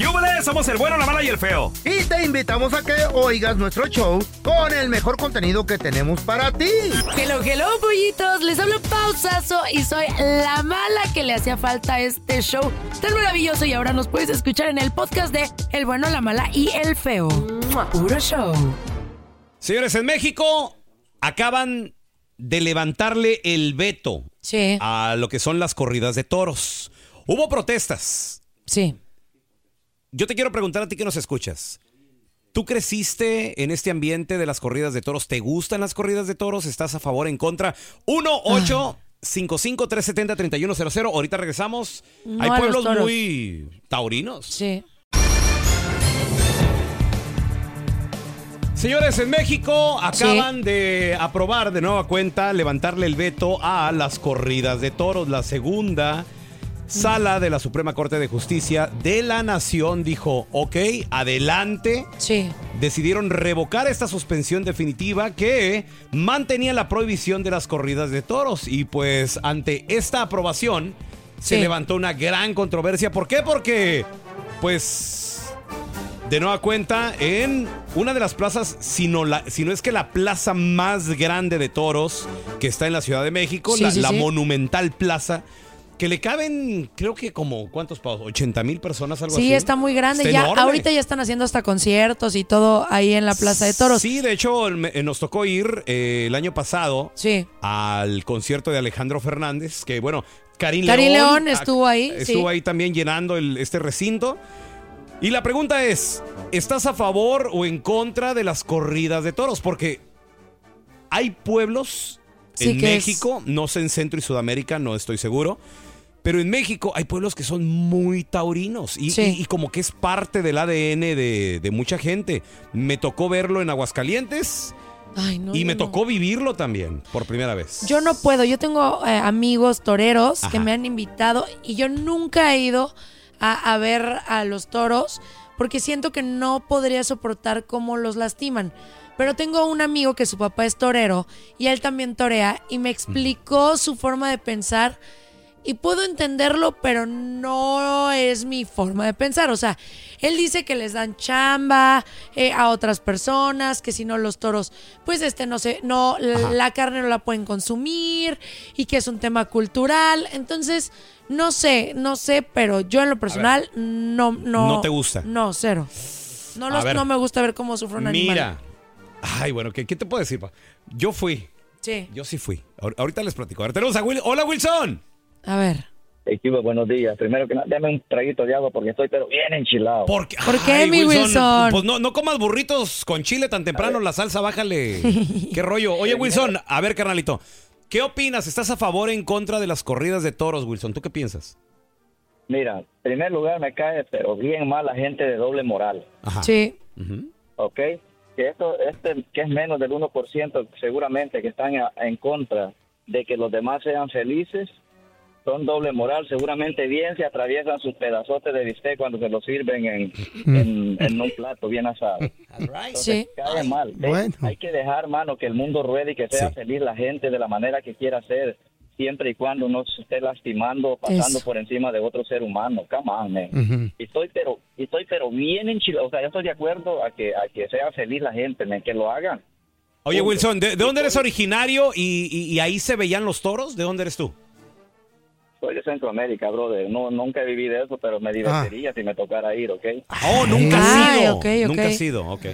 ¡Yúbele! Somos el bueno, la mala y el feo. Y te invitamos a que oigas nuestro show con el mejor contenido que tenemos para ti. Hello, hello, pollitos. Les hablo pausazo y soy la mala que le hacía falta a este show tan maravilloso. Y ahora nos puedes escuchar en el podcast de El bueno, la mala y el feo. Puro show. Señores, en México acaban de levantarle el veto Sí, a lo que son las corridas de toros. Hubo protestas. sí. Yo te quiero preguntar a ti que nos escuchas. ¿Tú creciste en este ambiente de las corridas de toros? ¿Te gustan las corridas de toros? ¿Estás a favor en contra? 1 8 55 370 3100 Ahorita regresamos. No Hay pueblos muy taurinos. Sí. Señores, en México acaban de aprobar de nueva cuenta levantarle el veto a las corridas de toros. La segunda sala de la Suprema Corte de Justicia de la Nación dijo, ok, adelante. Sí. Decidieron revocar esta suspensión definitiva que mantenía la prohibición de las corridas de toros. Y pues ante esta aprobación se Sí. levantó una gran controversia. ¿Por qué? Porque pues de nueva cuenta en una de las plazas, si no, la, si no es que la plaza más grande de toros que está en la Ciudad de México, Sí, la, sí, la sí. monumental plaza, que le caben, creo que como, ¿cuántos pavos? ¿80 mil personas, algo así? Sí, está muy grande. Está ya, enorme. ahorita ya están haciendo hasta conciertos y todo ahí en la Plaza de Toros. Sí, de hecho, eh, nos tocó ir eh, el año pasado Sí. al concierto de Alejandro Fernández, que bueno, Karim, Karim León, León estuvo ahí, Estuvo sí. ahí también llenando el- este recinto. Y la pregunta es, ¿estás a favor o en contra de las corridas de toros? Porque hay pueblos Sí, en es- México, no sé en Centro y Sudamérica, no estoy seguro. Pero en México hay pueblos que son muy taurinos y, Sí. y- y como que es parte del ADN de, de mucha gente. Me tocó verlo en Aguascalientes Ay, no, y me no. tocó vivirlo también por primera vez. Yo no puedo. Yo tengo eh, amigos toreros que me han invitado y yo nunca he ido a, a ver a los toros porque siento que no podría soportar cómo los lastiman. Pero tengo un amigo que su papá es torero y él también torea y me explicó su forma de pensar y puedo entenderlo, pero no es mi forma de pensar. O sea, él dice que les dan chamba eh, a otras personas, que si no los toros, pues este no sé, no, la, Ajá. la carne no la pueden consumir y que es un tema cultural. Entonces, no sé, no sé, pero yo en lo personal no, no. ¿No te gusta? No, cero. No, A los- ver. no me gusta ver cómo sufre un animal. Mira. Ay, bueno, ¿qué, qué te puedo decir? pa? Yo fui. Sí. Yo sí fui. Ahor- Ahorita les platico. A ver, tenemos a Will. Hola, Wilson. A ver. Equipo, buenos días. Primero que nada, dame un traguito de agua porque estoy pero bien enchilado. ¿Por qué, ¿Por qué, mi Wilson? Pues no, no comas burritos con chile tan temprano, la salsa, bájale. ¿Qué rollo? Oye, Wilson, a ver, carnalito. ¿Qué opinas? ¿Estás a favor o en contra de las corridas de toros, Wilson? ¿Tú qué piensas? Mira, en primer lugar me cae pero bien mal la gente de doble moral, Ajá. Sí. ¿ok? Que esto, este, que es menos del 1% seguramente que están a- en contra de que los demás sean felices, son doble moral, seguramente bien se atraviesan sus pedazotes de bistec cuando se los sirven en, en, en un plato bien asado. Sí. cae mal. Bueno. Hay que dejar, mano, que el mundo ruede y que sea Sí. feliz la gente de la manera que quiera ser, siempre y cuando no se esté lastimando o pasando Eso. por encima de otro ser humano. Come on, man. Y estoy pero, estoy pero bien enchilado. O sea, yo estoy de acuerdo a que, a que sea feliz la gente, man, que lo hagan. Oye. Wilson, ¿de, de dónde eres originario y, y- y ahí se veían los toros? ¿De dónde eres tú? Soy de Centroamérica, brother. No, nunca viví de eso, pero me divertiría si me tocara ir, ¿ok? Oh, nunca ha Ay, sido. ok, ok. Nunca ha sido, ok.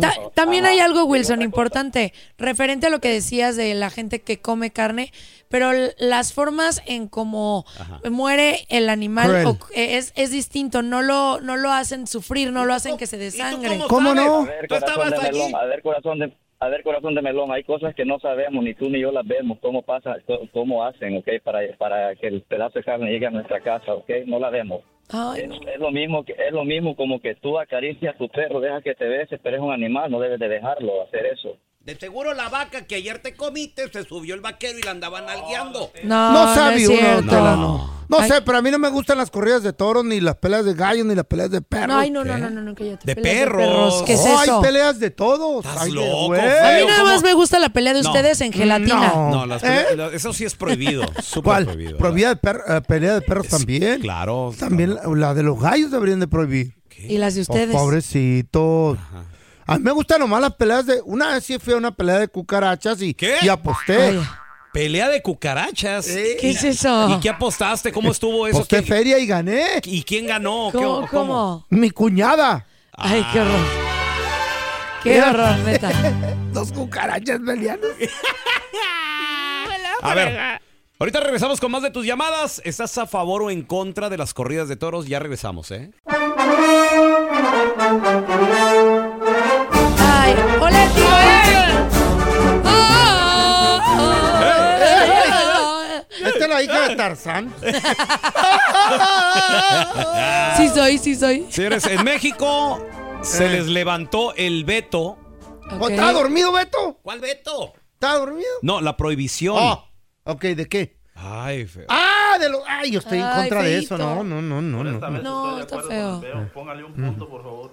Ta- también hay algo, Wilson, importante, referente a lo que decías de la gente que come carne, pero las formas en cómo muere el animal o- es, es distinto, no lo, no lo hacen sufrir, no lo hacen que se desangre. ¿Cómo no? A ver, ¿Tú estabas de allí? melón, a ver, corazón de, a ver, corazón de melón, hay cosas que no sabemos, ni tú ni yo las vemos, cómo pasa, cómo hacen, ¿ok? Para, para que el pedazo de carne llegue a nuestra casa, ¿ok? No la vemos. Ay, Es, no. es lo mismo que es lo mismo como que tú acaricias a tu perro, deja que te bese, pero es un animal, no debes de dejarlo hacer eso. De seguro la vaca que ayer te comiste se subió el vaquero y la andaban nalgueando. No, No no, sabe es uno, no. No Ay. sé, pero a mí no me gustan las corridas de toros, ni las peleas de gallos, ni las peleas de perros. No, ay, no, no, ¿Qué? no, no, no, cállate. De Peleas perros. ¿Qué es Oh, eso? hay peleas de todos. Estás Ay, de loco, feo. A mí nada ¿Cómo? más me gusta la pelea de No. ustedes en gelatina. No. No, las ¿Eh? pele- la- eso sí es prohibido. Súper ¿Cuál? prohibido. Prohibida de per- eh, pelea de perros Es- también. Claro. También la, la de los gallos deberían de prohibir. Y las de Oh, ustedes. pobrecitos. A mí me gustan nomás las peleas de... Una vez sí fui a una pelea de cucarachas y, ¿Qué? y aposté. Ay, Pelea de cucarachas. ¿Qué es eso? ¿Y qué apostaste? ¿Cómo estuvo eso? Aposté ¿Qué- feria y gané. ¿Y quién ganó? ¿Qué- ¿Cómo? ¿Cómo? Mi cuñada. Ay, qué horror. Qué horror, neta. Dos cucarachas peleando. A ver. Ahorita regresamos con más de tus llamadas. ¿Estás a favor o en contra de las corridas de toros? Ya regresamos, ¿eh? la hija de Tarzán. Sí soy, sí soy. Señores, en México se Eh. les levantó el veto. ¿O Ok. ¿Estaba dormido, Beto? ¿Cuál veto? ¿Estaba dormido? No, la prohibición. Oh, ok, ¿de qué? Ay, feo. Ah, de lo... Ay, yo estoy en contra de eso. No, no, no, no. no. No, está feo. Póngale un punto, por favor.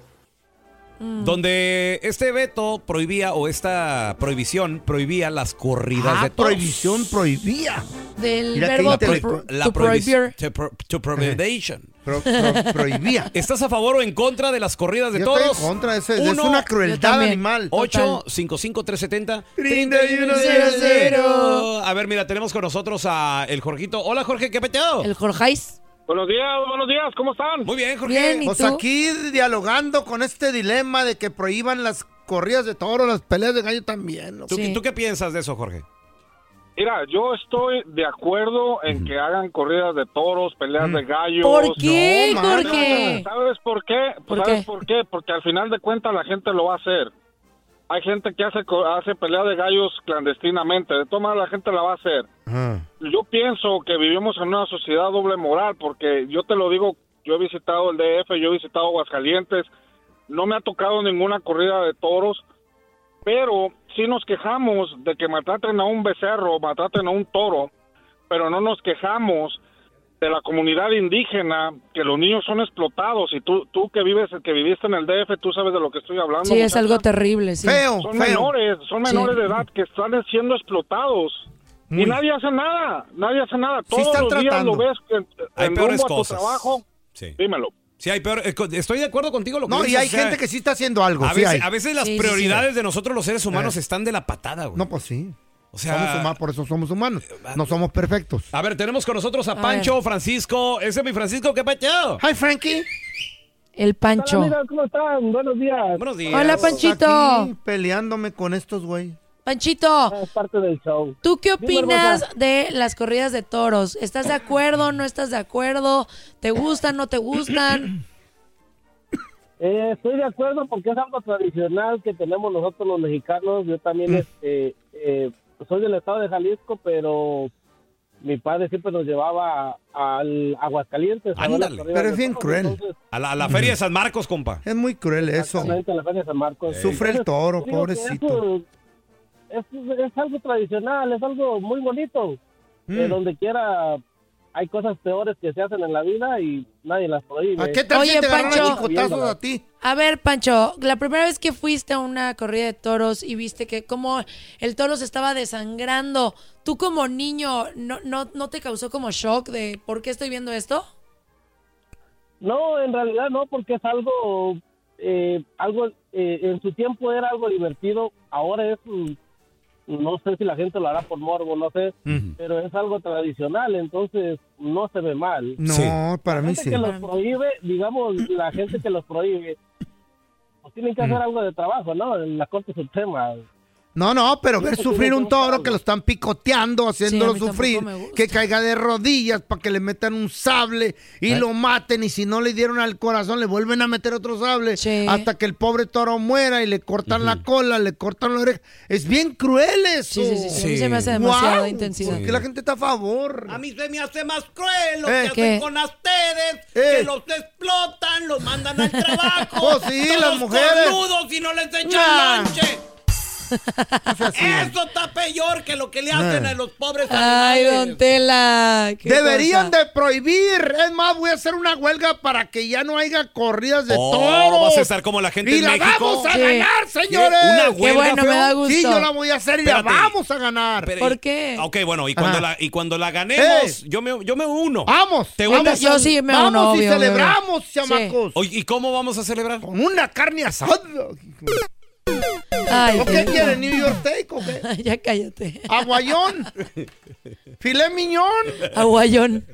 Donde este veto prohibía, o esta prohibición prohibía las corridas Ah, de toros. prohibición prohibía. Del Mira verbo to, intelectual. pro- La to prohibi- prohibir. to pro- to prohibition. Pro- pro- prohibía. ¿Estás a favor o en contra de las corridas de Yo toros? estoy en contra de eso. Es Uno, una crueldad animal. 8 55 370 3100. A ver, mira, tenemos con nosotros a el Jorgito. Hola, Jorge, ¿qué peteado? El Jorgeis. Buenos días, buenos días, ¿cómo están? Muy bien, Jorge. Bien, ¿y Pues tú? aquí dialogando con este dilema de que prohíban las corridas de toro, las peleas de gallo también. loco. ¿Tú, Sí. ¿Tú qué piensas de eso, Jorge? Mira, yo estoy de acuerdo en que hagan corridas de toros, peleas de gallos. ¿Por qué, No. Jorge? ¿Sabes por qué? ¿Por ¿Sabes qué? por qué? Porque al final de cuentas la gente lo va a hacer. Hay gente que hace hace pelea de gallos clandestinamente. De todas maneras la gente la va a hacer. Yo pienso que vivimos en una sociedad doble moral porque yo te lo digo, yo he visitado el DF, yo he visitado Aguascalientes, no me ha tocado ninguna corrida de toros, pero sí nos quejamos de que maltraten a un becerro, maltraten a un toro, pero no nos quejamos de la comunidad indígena, que los niños son explotados y tú tú que vives que viviste en el DF, tú sabes de lo que estoy hablando. Sí, es algo terrible, sí. Feo, Son feo. menores, son Sí. menores de edad que están siendo explotados. Muy. Y nadie hace nada, nadie hace nada. Sí Todos están los días lo ves en, Hay en peores rumbo a tu cosas. trabajo. Sí. Dímelo. Sí, hay peor. eh, Estoy de acuerdo contigo lo que No, y hay o sea, gente que sí está haciendo algo. A sí veces, hay. a veces las Sí, sí, prioridades de nosotros los seres humanos Eh. están de la patada, güey. No, pues sí. O sea, somos humanos, por eso somos humanos. No somos perfectos. a ver, tenemos con nosotros a A Pancho, ver. Francisco. Ese es mi Francisco, ¿qué peteado? Hi, Frankie. El Pancho. ¿cómo están? Buenos días. Buenos días. Hola, Panchito. Aquí peleándome con estos, güey. Panchito, Es parte del show. ¿tú qué opinas de las corridas de toros? ¿Estás de acuerdo? ¿No estás de acuerdo? ¿Te gustan? ¿No te gustan? Eh, estoy de acuerdo porque es algo tradicional que tenemos nosotros los mexicanos. Yo también este, eh, soy del estado de Jalisco, pero mi padre siempre nos llevaba al Aguascalientes. Ándale. Pero es bien toros. cruel. Entonces, A la, a la feria de San Marcos, compa. Es muy cruel eso. exactamente, a la Feria de San Marcos. Sufre el toro, digo pobrecito. Es, es algo tradicional, es algo muy bonito. Eh, Mm. donde quiera hay cosas peores que se hacen en la vida y nadie las prohíbe. ¿A qué tal Oye, si te Pancho. chicotazos a ti? A ver, Pancho, la primera vez que fuiste a una corrida de toros y viste que como el toro se estaba desangrando, ¿tú como niño no, no, no te causó como shock de por qué estoy viendo esto? No, en realidad no, porque es algo, eh, algo eh, en su tiempo era algo divertido, ahora es, mm, no sé si la gente lo hará por morbo, no sé, pero es algo tradicional, entonces no se ve mal. No, Sí. para La mí gente sí. que los prohíbe, digamos, la gente que los prohíbe, pues tienen que hacer algo de trabajo, ¿no? En la Corte Suprema. No, no, pero ver sufrir un toro que lo están picoteando, haciéndolo Sí, sufrir, que caiga de rodillas para que le metan un sable y ¿Eh? lo maten y si no le dieron al corazón le vuelven a meter otro sable Sí. hasta que el pobre toro muera y le cortan la cola, le cortan la oreja. Es bien cruel eso. Sí, sí, sí, sí. A mí se me hace demasiada Guau, intensidad. Porque la gente está a favor. A mí se me hace más cruel lo Eh. que hacen con ustedes, Eh. que los explotan, los mandan al trabajo. Oh, sí, todos las mujeres. y no les echan Nah. Eso está peor que lo que le hacen Eh. a los pobres Ay, animales. don Tela. qué Deberían cosa. de prohibir. Es más, voy a hacer una huelga para que ya no haya corridas de Oh, toros. vas a estar como la gente y en la México. vamos a Sí. ganar, señores. Una Qué huelga, bueno, me da gusto. Sí, yo la voy a hacer y la Espérate. vamos a ganar. Pero- ¿Por qué? Ok, bueno, y cuando, Ajá. la, y cuando la ganemos, Eh. yo, me, yo me uno. Vamos. Te vamos. Yo sí me Vamos uno, y obvio, obvio, celebramos, obvio. chamacos. Oye, ¿Y cómo vamos a celebrar? Con una carne asada. Ay, ¿O qué Dios. quieren? ¿New York Steak o qué? Ya cállate. ¿Aguayón? ¿Filé miñón? Aguayón.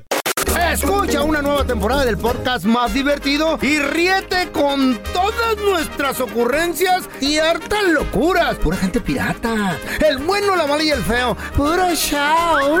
Escucha una nueva temporada del podcast más divertido y ríete con todas nuestras ocurrencias y hartas locuras. Pura gente pirata. El bueno, la mala y el feo. Puro show.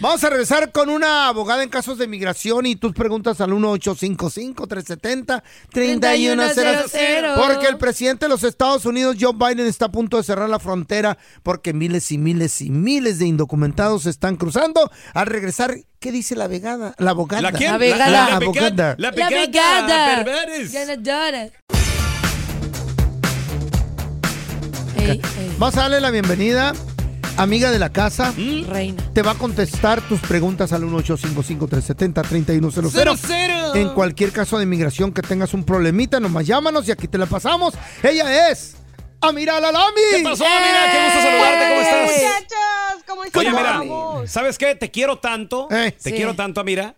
Vamos a regresar con una abogada en casos de migración y tus preguntas al 1-855-370-3100. Porque el presidente de los Estados Unidos, Joe Biden, está a punto de cerrar la frontera porque miles y miles y miles de indocumentados se están cruzando. Al regresar, ¿qué dice la abogada? La abogada. ¿La quién? La vegada. La, La abogada. La La pegada. vegada. ey, Vamos a darle la bienvenida, amiga de la casa. reina. Te va a contestar tus preguntas al 1-855-370-3100. Cero, cero. En cualquier caso de inmigración que tengas un problemita, nomás llámanos y aquí te la pasamos. Ella es Amira Lalami. ¿Qué pasó, amiga? Qué gusto saludarte. ¿Cómo estás? Muchachos, ¿cómo están? Oye, mira, Vamos. ¿sabes qué? Te quiero tanto, Eh. te Sí. quiero tanto, Amira,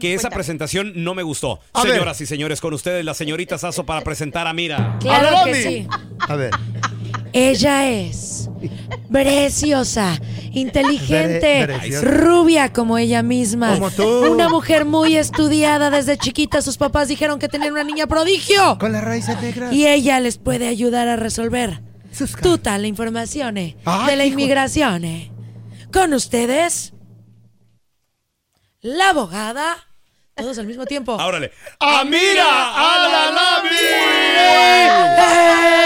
que esa presentación no me gustó. A ver. Señoras y señores, con ustedes la señorita Sazo para presentar a Mira. Claro Lalami. que sí. A ver. Ella es preciosa, inteligente, rubia como ella misma. Como tú. Una mujer muy estudiada desde chiquita. Sus papás dijeron que tenían una niña prodigio. Con las raíces negras. Y ella les puede ayudar a resolver toda la información eh, de la hijo. inmigración. eh. Con ustedes, la abogada. Todos al mismo tiempo. Árale. ¡Amira Lalami! ¡Eh!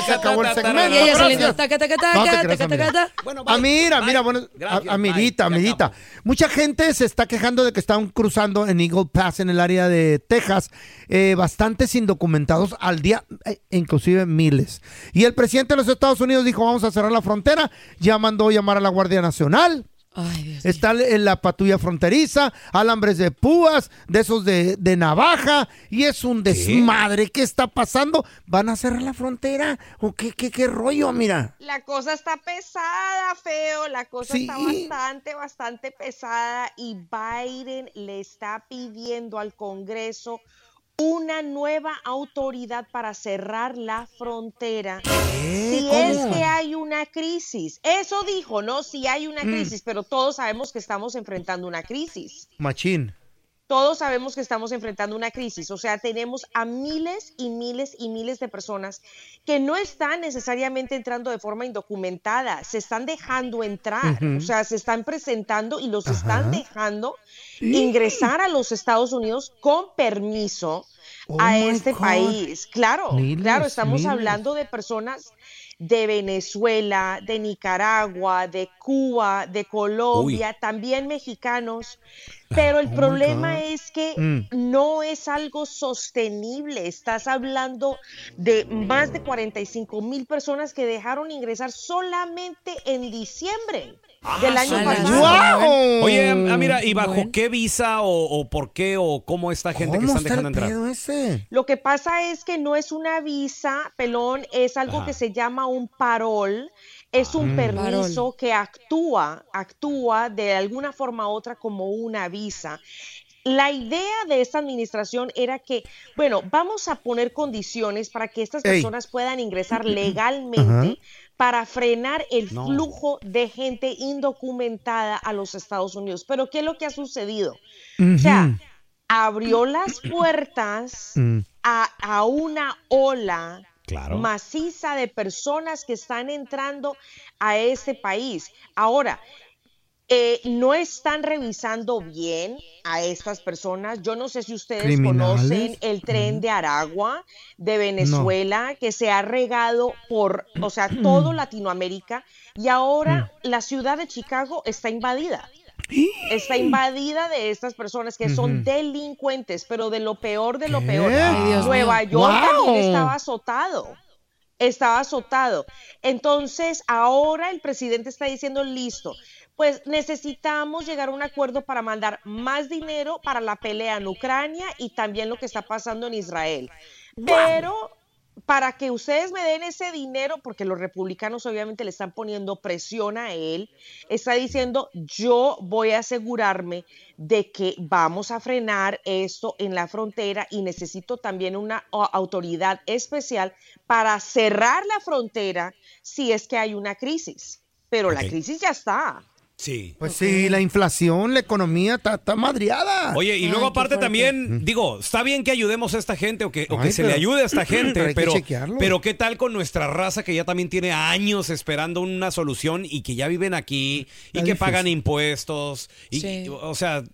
Ya se acabó el segmento. Y ella saliendo taca, taca, taca, taca, taca, Bye. mira, bueno, amiguita, amiguita. Mucha gente se está quejando de que están cruzando en Eagle Pass en el área de Texas, eh, bastantes indocumentados al día, eh, inclusive miles. Y el presidente de los Estados Unidos dijo, vamos a cerrar la frontera, ya mandó llamar a la Guardia Nacional. Ay, Dios mío. Está en la patrulla fronteriza, alambres de púas, de esos de, de navaja, y es un desmadre. ¿Qué está pasando? ¿Van a cerrar la frontera? ¿O qué, qué, qué rollo? Mira. La cosa está pesada, feo. La cosa Sí. está bastante, bastante pesada. Y Biden le está pidiendo al Congreso una nueva autoridad para cerrar la frontera. Si es que hay una crisis. Eso dijo, ¿no? Si hay una crisis, pero todos sabemos que estamos enfrentando una crisis. Machín. Todos sabemos que estamos enfrentando una crisis, o sea, tenemos a miles y miles y miles de personas que no están necesariamente entrando de forma indocumentada, se están dejando entrar, o sea, se están presentando y los están dejando ingresar a los Estados Unidos con permiso Oh a my este God. país. Claro, Miles, claro, estamos miles. hablando de personas de Venezuela, de Nicaragua, de Cuba, de Colombia, también mexicanos. Pero el Oh problema es que Mm. no es algo sostenible. Estás hablando de más de 45 mil personas que dejaron ingresar solamente en diciembre del año pasado. ¡Guau! Oye, ah, mira, ¿y bajo Bueno. qué visa o, o por qué o cómo esta gente que ¿Cómo están está dejando el entrar? pedo ese? Lo que pasa es que no es una visa, pelón, es algo Ajá. que se llama un parol. Es un permiso que actúa, actúa de alguna forma u otra como una visa. La idea de esta administración era que, bueno, vamos a poner condiciones para que estas Ey. personas puedan ingresar legalmente para frenar el No. flujo de gente indocumentada a los Estados Unidos. Pero ¿qué es lo que ha sucedido? O sea, abrió las puertas Mm. a, a una ola Claro. maciza de personas que están entrando a este país. Ahora, eh, no están revisando bien a estas personas. Yo no sé si ustedes ¿Criminales? conocen el tren de Aragua de Venezuela que se ha regado por, o sea, todo Latinoamérica y ahora la ciudad de Chicago está invadida. Está invadida de estas personas que son delincuentes, pero de lo peor de lo ¿Qué? peor. Ay, Nueva mío. York Wow. también estaba azotado estaba azotado. Entonces, ahora el presidente está diciendo, listo, pues necesitamos llegar a un acuerdo para mandar más dinero para la pelea en Ucrania y también lo que está pasando en Israel. Pero para que ustedes me den ese dinero, porque los republicanos obviamente le están poniendo presión a él, está diciendo, yo voy a asegurarme de que vamos a frenar esto en la frontera y necesito también una autoridad especial para cerrar la frontera si es que hay una crisis. Pero la crisis ya está. Sí. Pues sí, la inflación, la economía está, está madriada. Oye, y luego aparte también, digo, está bien que ayudemos a esta gente o que, o que Ay, se le ayude a esta gente, pero pero, ¿qué tal con nuestra raza que ya también tiene años esperando una solución y que ya viven aquí y Está que difícil. pagan impuestos? Y, Sí. O sea,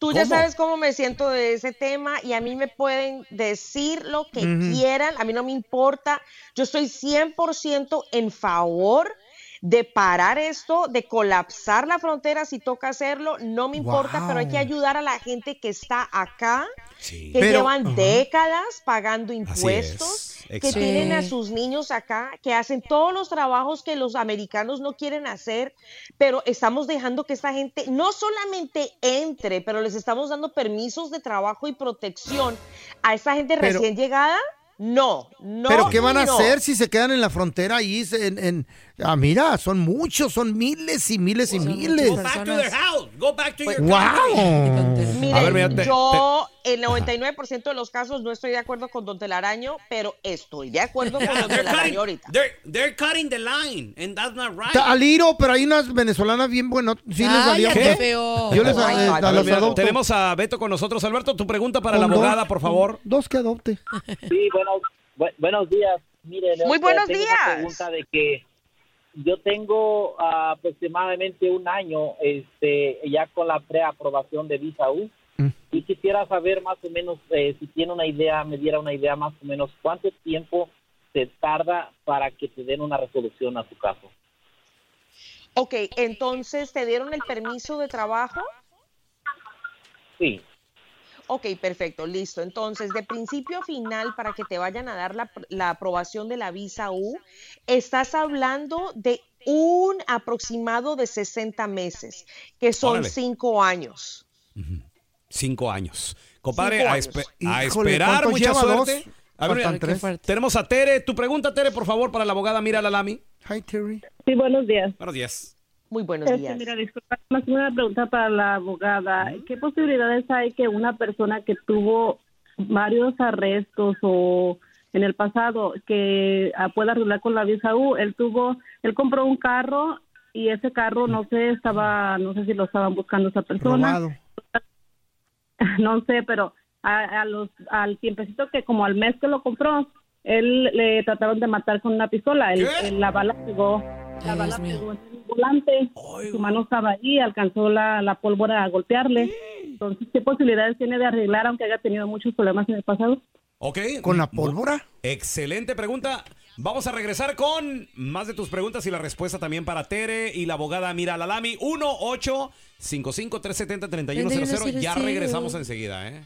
Tú ya sabes cómo me siento de ese tema y a mí me pueden decir lo que quieran, a mí no me importa. Yo estoy 100% en favor de parar esto, de colapsar la frontera si toca hacerlo, no me importa, pero hay que ayudar a la gente que está acá, Sí. que Pero- llevan décadas pagando impuestos, es, que tienen a sus niños acá, que hacen todos los trabajos que los americanos no quieren hacer, pero estamos dejando que esta gente no solamente entre, pero les estamos dando permisos de trabajo y protección a esta gente Pero- recién llegada. No, no. ¿Pero qué van a no. hacer si se quedan en la frontera ahí? se- En, en- ah, mira, son muchos, son miles y miles y miles. Go back to their house. Go back to your country. ¡Wow! Miren, A ver, mira, te- yo en 99% de los casos no estoy de acuerdo con Don Telaraño, pero estoy de acuerdo con Don They're Telaraño cutting, ahorita. they're, they're cutting the line, and that's not right. Aliro, pero hay unas venezolanas bien buenas. Sí les Ay, qué feo. Yo les Oh eh, a A ver, las mira, tenemos a Beto con nosotros. Alberto, tu pregunta para la Con dos, abogada, por favor. Dos que adopte. Sí, buenos, bu- buenos días. Mire, Muy le buenos tengo una días. pregunta de que yo tengo ah, aproximadamente un año este, ya con la preaprobación de visa U Mm. y quisiera saber más o menos eh, si tiene una idea, me diera una idea más o menos cuánto tiempo se tarda para que te den una resolución a tu caso. Ok, entonces, ¿te dieron el permiso de trabajo? Sí. Ok, perfecto, listo. Entonces, de principio a final, para que te vayan a dar la, la aprobación de la visa U, estás hablando de un aproximado de 60 meses, que son Órale. cinco años. Cinco años. Compadre, Cinco a, esperar, ¿cuántos mucha suerte. Dos. A ver, tres. tenemos a Tere. Tu pregunta, Tere, por favor, para la abogada Mira Lalami. Hi, Terry. Sí, buenos días. Buenos días. Muy buenos Este, días. mira, disculpa, más una pregunta para la abogada. ¿Qué posibilidades hay que una persona que tuvo varios arrestos o en el pasado que ah, pueda arreglar con la visa U? Él tuvo, él compró un carro y ese carro no sé, estaba, no sé si lo estaban buscando esa persona. Robado. no sé, pero a, a los, al tiempecito que como al mes que lo compró, él le trataron de matar con una pistola. El- la bala pegó, la bala pegó en el volante. Su mano estaba ahí, alcanzó la, la pólvora a golpearle. Entonces, ¿qué posibilidades tiene de arreglar aunque haya tenido muchos problemas en el pasado? ¿Ok? ¿Con la pólvora? Excelente pregunta. Vamos a regresar con más de tus preguntas y la respuesta también para Tere y la abogada Mira Lalami. 1 8 55 370 3100 Ya regresamos enseguida, ¿eh?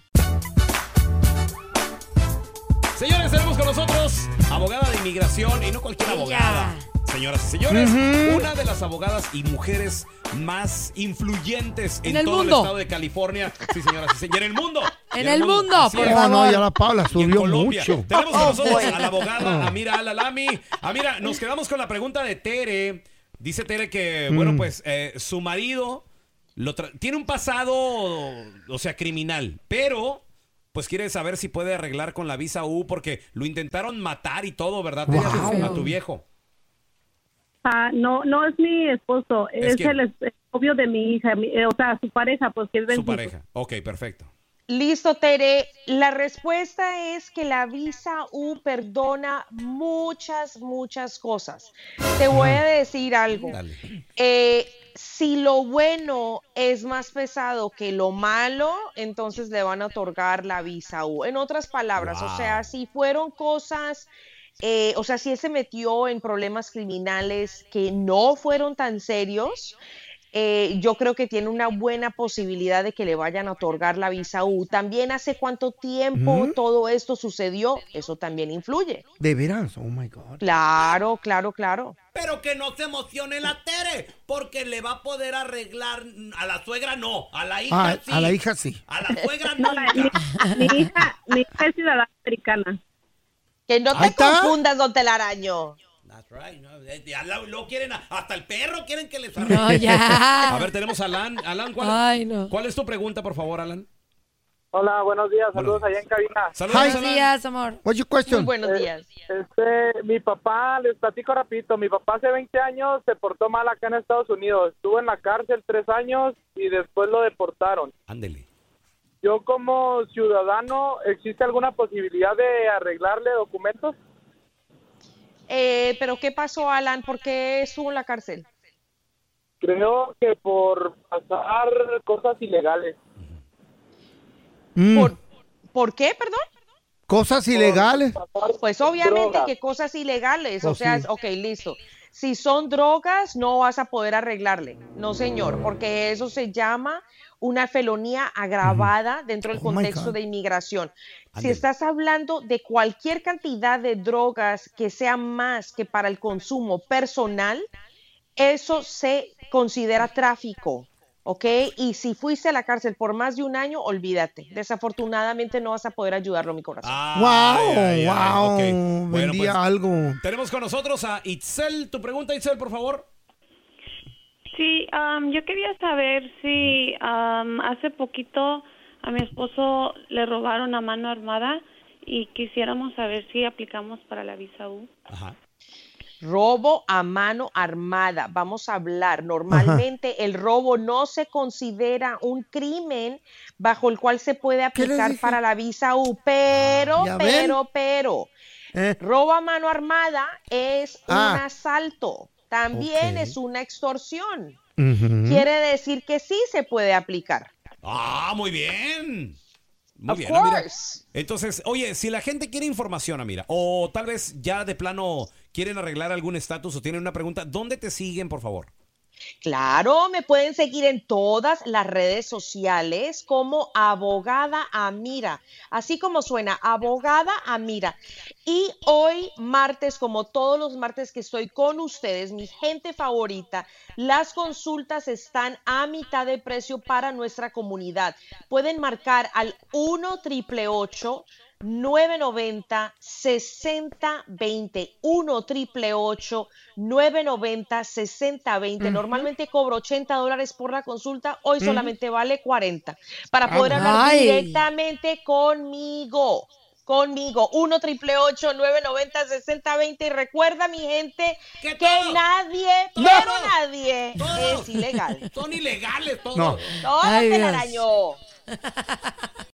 Señores, tenemos con nosotros abogada de inmigración y no cualquier abogada. Señoras y señores, una de las abogadas y mujeres más influyentes en, En el todo mundo. el estado de California. Sí, señoras y señores, en el mundo. En el mundo, por. Oh, no, ya la Paula subió Colombia. mucho. Tenemos con Oh, nosotros a la abogada Amira Alalami. Amira, nos quedamos con la pregunta de Tere. Dice Tere que, bueno, Mm. pues eh, su marido lo tiene un pasado, o sea, criminal, pero pues quiere saber si puede arreglar con la visa U porque lo intentaron matar y todo, ¿verdad? Tere? A tu- Wow. A tu viejo. Ah, no, no es mi esposo, ¿Es es, el es- novio de mi hija, mi- eh, o sea, su pareja, pues que viven Su pareja. Ok, perfecto. Listo, Tere. La respuesta es que la visa U perdona muchas, muchas cosas. Te voy a decir algo. Dale. Eh, si lo bueno es más pesado que lo malo, entonces le van a otorgar la visa U. En otras palabras, o sea, si fueron cosas, eh, o sea, si él se metió en problemas criminales que no fueron tan serios, eh, yo creo que tiene una buena posibilidad de que le vayan a otorgar la visa U. También hace cuánto tiempo todo esto sucedió, eso también influye. De veras, oh my God. Claro, claro, claro. Pero que no se emocione la Tere, porque le va a poder arreglar a la suegra no, a la hija Ah, sí. a la hija sí. A la suegra No, mi hija, mi hija es ciudadana americana. Que no te está. confundas, don Telaraño. That's right, no, eh, lo quieren, a- hasta el perro quieren que les No, ya. A ver, tenemos a Alan. Alan, ¿cuál, Ay, no. ¿cuál es tu pregunta, por favor, Alan? Hola, buenos días, saludos allá en cabina. Saludos, Buenos días, amor. What's your question? buenos Eh, días. Este, mi papá, les platico rapidito, mi papá hace 20 años se portó mal acá en Estados Unidos, estuvo en la cárcel tres años y después lo deportaron. Ándele. Yo como ciudadano, ¿existe alguna posibilidad de arreglarle documentos? Eh, pero ¿qué pasó, Alan? ¿Por qué estuvo en la cárcel? Creo que por pasar cosas ilegales. Mm, ¿Por qué, perdón? Cosas ilegales. Pues obviamente Drogas. que cosas ilegales, o Pues sea, sí. ok, listo. Si son drogas, no vas a poder arreglarle. No, señor, porque eso se llama una felonía agravada dentro del Oh, contexto de inmigración. Si estás hablando de cualquier cantidad de drogas que sea más que para el consumo personal, eso se considera tráfico. ¿Ok? Y si fuiste a la cárcel por más de un año, olvídate. Desafortunadamente no vas a poder ayudarlo, mi corazón. wow, wow. Bueno, Vendía pues, algo. Tenemos con nosotros a Itzel. Tu pregunta, Itzel, por favor. Sí, am, yo quería saber si am, hace poquito a mi esposo le robaron a mano armada y quisiéramos saber si aplicamos para la visa U. Robo a mano armada. Vamos a hablar. Normalmente el robo no se considera un crimen bajo el cual se puede aplicar para la visa U, pero, ¿ya ven? pero, pero, Eh. robo a mano armada es Ah. un asalto. También es una extorsión. Quiere decir que sí se puede aplicar. Ah, muy bien. Muy Of bien, ah, mira. Entonces, oye, si la gente quiere información, mira, o tal vez ya de plano quieren arreglar algún estatus o tienen una pregunta, ¿dónde te siguen, por favor? Claro, me pueden seguir en todas las redes sociales como abogada Amira, así como suena, abogada Amira. Y hoy, martes, como todos los martes que estoy con ustedes, mi gente favorita, las consultas están a mitad de precio para nuestra comunidad. Pueden marcar al 1 triple 990 6020 1 triple 990 6020 Ujú. Normalmente cobro 80 dólares por la consulta, hoy Ujú. solamente vale 40 para poder hablar directamente conmigo. Conmigo, 1 triple 990 6020 y recuerda mi gente que, nadie, pero nadie es ilegal. Son ilegales todos. No. Todo Ay, Dios. telaraño.